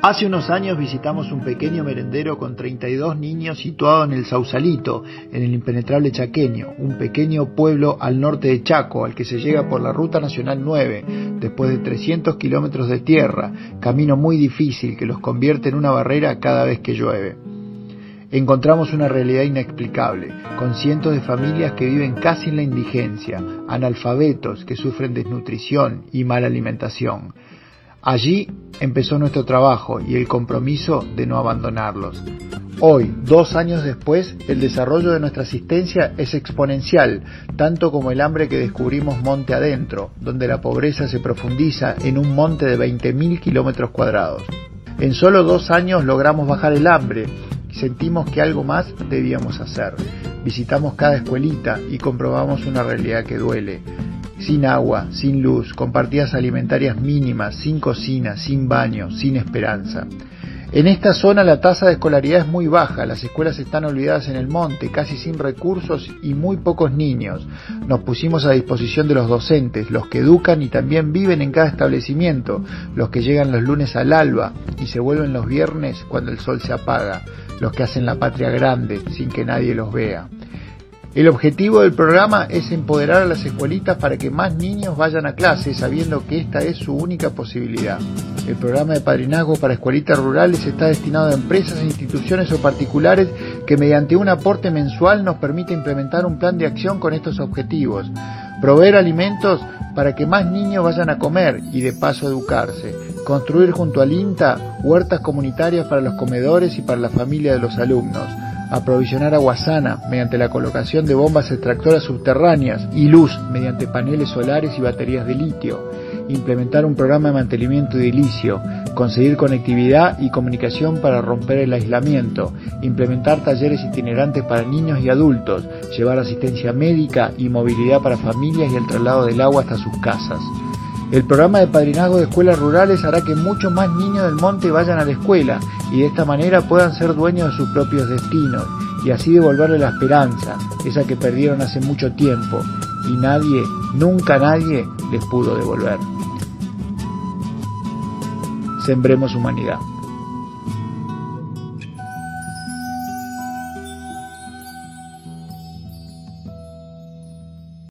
Hace unos años visitamos un pequeño merendero con 32 niños situado en el Sausalito, en el impenetrable chaqueño, un pequeño pueblo al norte de Chaco, al que se llega por la Ruta Nacional 9, después de 300 kilómetros de tierra, camino muy difícil que los convierte en una barrera cada vez que llueve. Encontramos una realidad inexplicable, con cientos de familias que viven casi en la indigencia, analfabetos que sufren desnutrición y mala alimentación. Allí empezó nuestro trabajo y el compromiso de no abandonarlos. Hoy, dos años después, el desarrollo de nuestra asistencia es exponencial, tanto como el hambre que descubrimos monte adentro, donde la pobreza se profundiza en un monte de 20.000 kilómetros cuadrados. En solo dos años logramos bajar el hambre y sentimos que algo más debíamos hacer. Visitamos cada escuelita y comprobamos una realidad que duele sin agua, sin luz, con partidas alimentarias mínimas, sin cocina, sin baño, sin esperanza. En esta zona la tasa de escolaridad es muy baja, las escuelas están olvidadas en el monte, casi sin recursos y muy pocos niños. Nos pusimos a disposición de los docentes, los que educan y también viven en cada establecimiento, los que llegan los lunes al alba y se vuelven los viernes cuando el sol se apaga, los que hacen la patria grande sin que nadie los vea. El objetivo del programa es empoderar a las escuelitas para que más niños vayan a clase sabiendo que esta es su única posibilidad. El programa de padrinazgo para escuelitas rurales está destinado a empresas, instituciones o particulares que mediante un aporte mensual nos permite implementar un plan de acción con estos objetivos. Proveer alimentos para que más niños vayan a comer y de paso educarse. Construir junto al INTA huertas comunitarias para los comedores y para la familia de los alumnos aprovisionar agua sana mediante la colocación de bombas extractoras subterráneas y luz mediante paneles solares y baterías de litio, implementar un programa de mantenimiento edilicio, conseguir conectividad y comunicación para romper el aislamiento, implementar talleres itinerantes para niños y adultos, llevar asistencia médica y movilidad para familias y el traslado del agua hasta sus casas. El programa de padrinazgo de escuelas rurales hará que muchos más niños del monte vayan a la escuela y de esta manera puedan ser dueños de sus propios destinos y así devolverle la esperanza, esa que perdieron hace mucho tiempo y nadie, nunca nadie les pudo devolver. Sembremos humanidad.